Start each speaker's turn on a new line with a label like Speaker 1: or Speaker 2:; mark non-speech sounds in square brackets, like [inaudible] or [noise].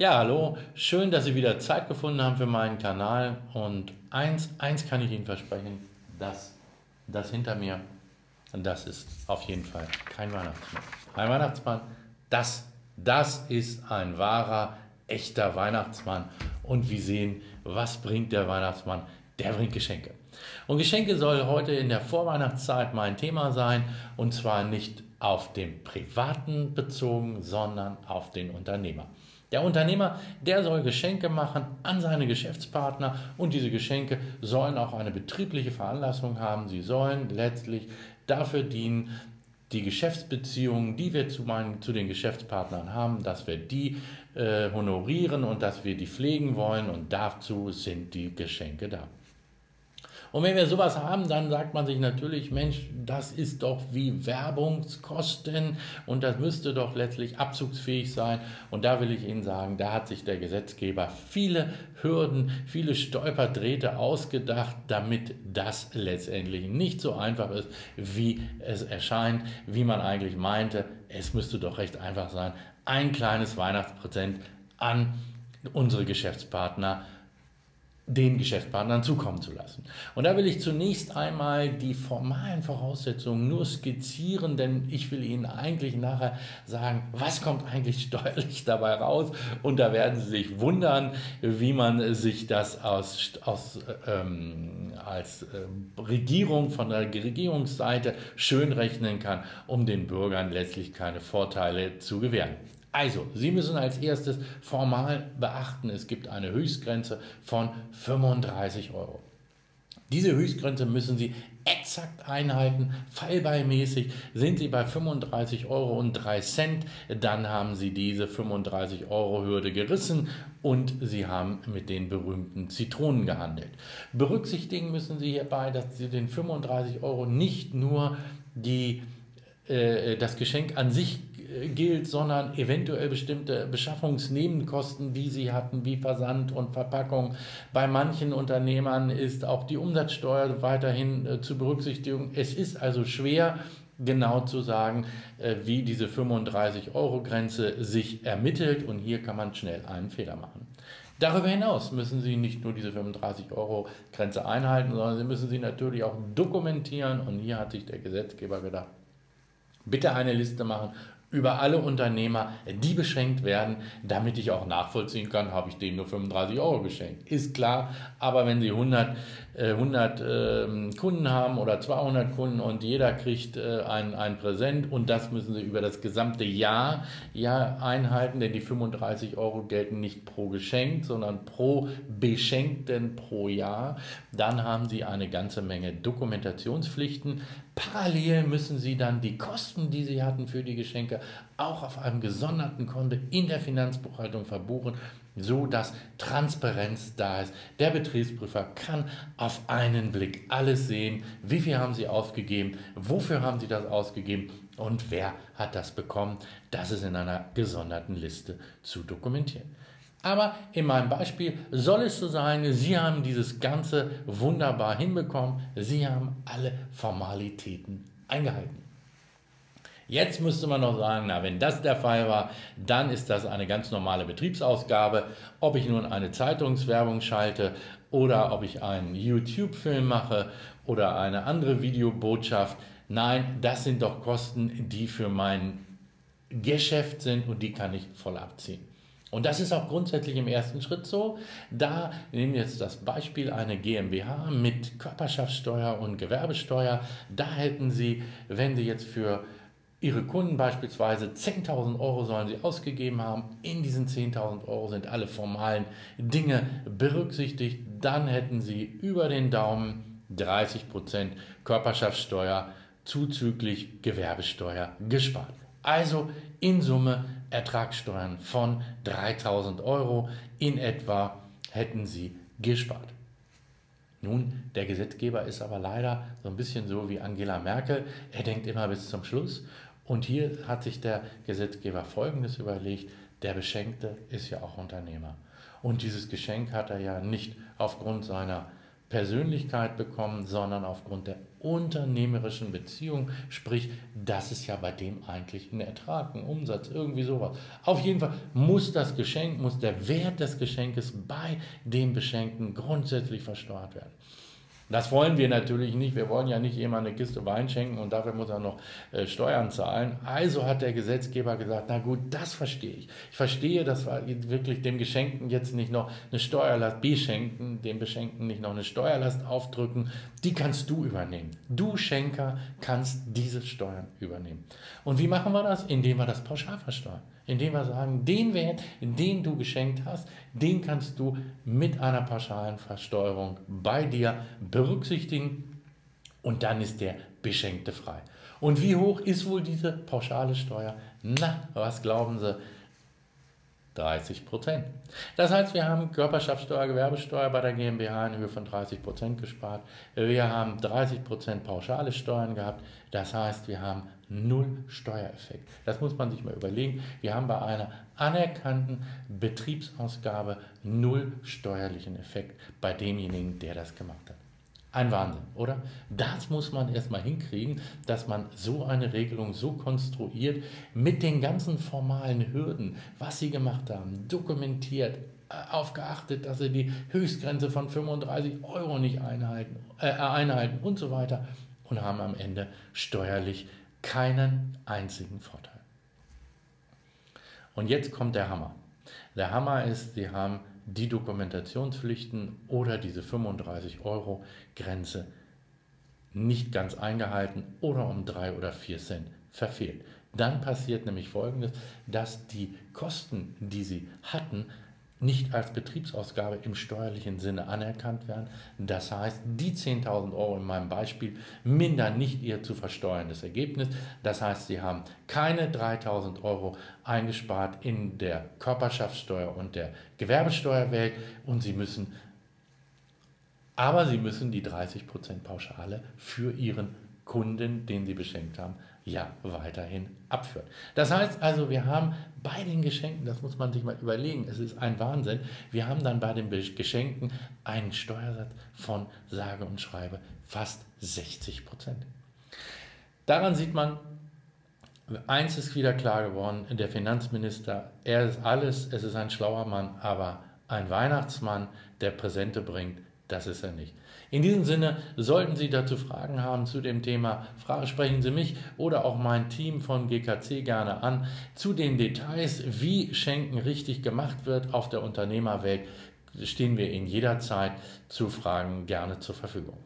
Speaker 1: Ja, hallo, schön, dass Sie wieder Zeit gefunden haben für meinen Kanal. Und eins, eins kann ich Ihnen versprechen, dass das hinter mir, das ist auf jeden Fall kein Weihnachtsmann. Ein Weihnachtsmann, das, das ist ein wahrer, echter Weihnachtsmann. Und wir sehen, was bringt der Weihnachtsmann? Der bringt Geschenke. Und Geschenke soll heute in der Vorweihnachtszeit mein Thema sein. Und zwar nicht auf den Privaten bezogen, sondern auf den Unternehmer. Der Unternehmer, der soll Geschenke machen an seine Geschäftspartner und diese Geschenke sollen auch eine betriebliche Veranlassung haben. Sie sollen letztlich dafür dienen, die Geschäftsbeziehungen, die wir zu, meinen, zu den Geschäftspartnern haben, dass wir die äh, honorieren und dass wir die pflegen wollen und dazu sind die Geschenke da. Und wenn wir sowas haben, dann sagt man sich natürlich, Mensch, das ist doch wie Werbungskosten und das müsste doch letztlich abzugsfähig sein. Und da will ich Ihnen sagen, da hat sich der Gesetzgeber viele Hürden, viele Stolperdrähte ausgedacht, damit das letztendlich nicht so einfach ist, wie es erscheint, wie man eigentlich meinte. Es müsste doch recht einfach sein, ein kleines Weihnachtspräsent an unsere Geschäftspartner den Geschäftspartnern zukommen zu lassen. Und da will ich zunächst einmal die formalen Voraussetzungen nur skizzieren, denn ich will Ihnen eigentlich nachher sagen, was kommt eigentlich [laughs] steuerlich dabei raus. Und da werden Sie sich wundern, wie man sich das aus, aus, ähm, als äh, Regierung von der Regierungsseite schön rechnen kann, um den Bürgern letztlich keine Vorteile zu gewähren. Also, Sie müssen als erstes formal beachten, es gibt eine Höchstgrenze von 35 Euro. Diese Höchstgrenze müssen Sie exakt einhalten. Fallbeimäßig sind Sie bei 35 Euro und 3 Cent, dann haben Sie diese 35 Euro Hürde gerissen und Sie haben mit den berühmten Zitronen gehandelt. Berücksichtigen müssen Sie hierbei, dass Sie den 35 Euro nicht nur die, äh, das Geschenk an sich gilt, sondern eventuell bestimmte Beschaffungsnebenkosten, die sie hatten, wie Versand und Verpackung. Bei manchen Unternehmern ist auch die Umsatzsteuer weiterhin äh, zu berücksichtigen. Es ist also schwer, genau zu sagen, äh, wie diese 35-Euro-Grenze sich ermittelt und hier kann man schnell einen Fehler machen. Darüber hinaus müssen Sie nicht nur diese 35-Euro-Grenze einhalten, sondern Sie müssen sie natürlich auch dokumentieren und hier hat sich der Gesetzgeber gedacht, bitte eine Liste machen über alle Unternehmer, die beschenkt werden, damit ich auch nachvollziehen kann, habe ich denen nur 35 Euro geschenkt. Ist klar, aber wenn Sie 100, äh, 100 äh, Kunden haben oder 200 Kunden und jeder kriegt äh, ein, ein Präsent und das müssen Sie über das gesamte Jahr ja einhalten, denn die 35 Euro gelten nicht pro Geschenk, sondern pro Beschenkten pro Jahr, dann haben Sie eine ganze Menge Dokumentationspflichten. Parallel müssen Sie dann die Kosten, die Sie hatten für die Geschenke, auch auf einem gesonderten Konto in der Finanzbuchhaltung verbuchen, so dass Transparenz da ist. Der Betriebsprüfer kann auf einen Blick alles sehen, wie viel haben Sie ausgegeben, wofür haben Sie das ausgegeben und wer hat das bekommen. Das ist in einer gesonderten Liste zu dokumentieren. Aber in meinem Beispiel soll es so sein, Sie haben dieses Ganze wunderbar hinbekommen. Sie haben alle Formalitäten eingehalten. Jetzt müsste man noch sagen, na, wenn das der Fall war, dann ist das eine ganz normale Betriebsausgabe. Ob ich nun eine Zeitungswerbung schalte oder ob ich einen YouTube-Film mache oder eine andere Videobotschaft. Nein, das sind doch Kosten, die für mein Geschäft sind und die kann ich voll abziehen. Und das ist auch grundsätzlich im ersten Schritt so. Da nehmen wir jetzt das Beispiel eine GmbH mit Körperschaftssteuer und Gewerbesteuer. Da hätten Sie, wenn Sie jetzt für Ihre Kunden beispielsweise 10.000 Euro sollen sie ausgegeben haben. In diesen 10.000 Euro sind alle formalen Dinge berücksichtigt. Dann hätten Sie über den Daumen 30% Körperschaftssteuer zuzüglich Gewerbesteuer gespart. Also in Summe Ertragssteuern von 3.000 Euro in etwa hätten Sie gespart. Nun, der Gesetzgeber ist aber leider so ein bisschen so wie Angela Merkel. Er denkt immer bis zum Schluss und hier hat sich der Gesetzgeber Folgendes überlegt, der Beschenkte ist ja auch Unternehmer. Und dieses Geschenk hat er ja nicht aufgrund seiner Persönlichkeit bekommen, sondern aufgrund der unternehmerischen Beziehung. Sprich, das ist ja bei dem eigentlich ein Ertrag, ein Umsatz, irgendwie sowas. Auf jeden Fall muss das Geschenk, muss der Wert des Geschenkes bei dem Beschenkten grundsätzlich versteuert werden. Das wollen wir natürlich nicht. Wir wollen ja nicht jemand eine Kiste Wein schenken und dafür muss er noch äh, Steuern zahlen. Also hat der Gesetzgeber gesagt, na gut, das verstehe ich. Ich verstehe, dass wir wirklich dem Geschenkten jetzt nicht noch eine Steuerlast beschenken, dem Beschenkten nicht noch eine Steuerlast aufdrücken. Die kannst du übernehmen. Du Schenker kannst diese Steuern übernehmen. Und wie machen wir das? Indem wir das pauschal versteuern indem wir sagen, den Wert, den du geschenkt hast, den kannst du mit einer pauschalen Versteuerung bei dir berücksichtigen und dann ist der Beschenkte frei. Und wie hoch ist wohl diese pauschale Steuer? Na, was glauben Sie? 30 Prozent. Das heißt, wir haben Körperschaftssteuer, Gewerbesteuer bei der GmbH in Höhe von 30 Prozent gespart. Wir haben 30 Prozent pauschale Steuern gehabt. Das heißt, wir haben null Steuereffekt. Das muss man sich mal überlegen. Wir haben bei einer anerkannten Betriebsausgabe null steuerlichen Effekt bei demjenigen, der das gemacht hat. Ein Wahnsinn, oder? Das muss man erstmal hinkriegen, dass man so eine Regelung so konstruiert, mit den ganzen formalen Hürden, was sie gemacht haben, dokumentiert, äh, aufgeachtet, dass sie die Höchstgrenze von 35 Euro nicht einhalten, äh, einhalten und so weiter und haben am Ende steuerlich keinen einzigen Vorteil. Und jetzt kommt der Hammer. Der Hammer ist, sie haben die Dokumentationspflichten oder diese 35 Euro Grenze nicht ganz eingehalten oder um 3 oder 4 Cent verfehlt. Dann passiert nämlich Folgendes, dass die Kosten, die sie hatten, nicht als Betriebsausgabe im steuerlichen Sinne anerkannt werden. Das heißt, die 10.000 Euro in meinem Beispiel mindern nicht ihr zu versteuerndes Ergebnis. Das heißt, Sie haben keine 3.000 Euro eingespart in der Körperschaftssteuer und der Gewerbesteuerwelt und Sie müssen, aber Sie müssen die 30% Pauschale für Ihren Kunden, den Sie beschenkt haben, ja weiterhin abführen. Das heißt also, wir haben bei den Geschenken, das muss man sich mal überlegen, es ist ein Wahnsinn, wir haben dann bei den Geschenken einen Steuersatz von sage und schreibe fast 60 Prozent. Daran sieht man, eins ist wieder klar geworden, der Finanzminister, er ist alles, es ist ein schlauer Mann, aber ein Weihnachtsmann, der Präsente bringt, das ist er nicht. In diesem Sinne, sollten Sie dazu Fragen haben zu dem Thema, sprechen Sie mich oder auch mein Team von GKC gerne an. Zu den Details, wie Schenken richtig gemacht wird auf der Unternehmerwelt, stehen wir Ihnen jederzeit zu Fragen gerne zur Verfügung.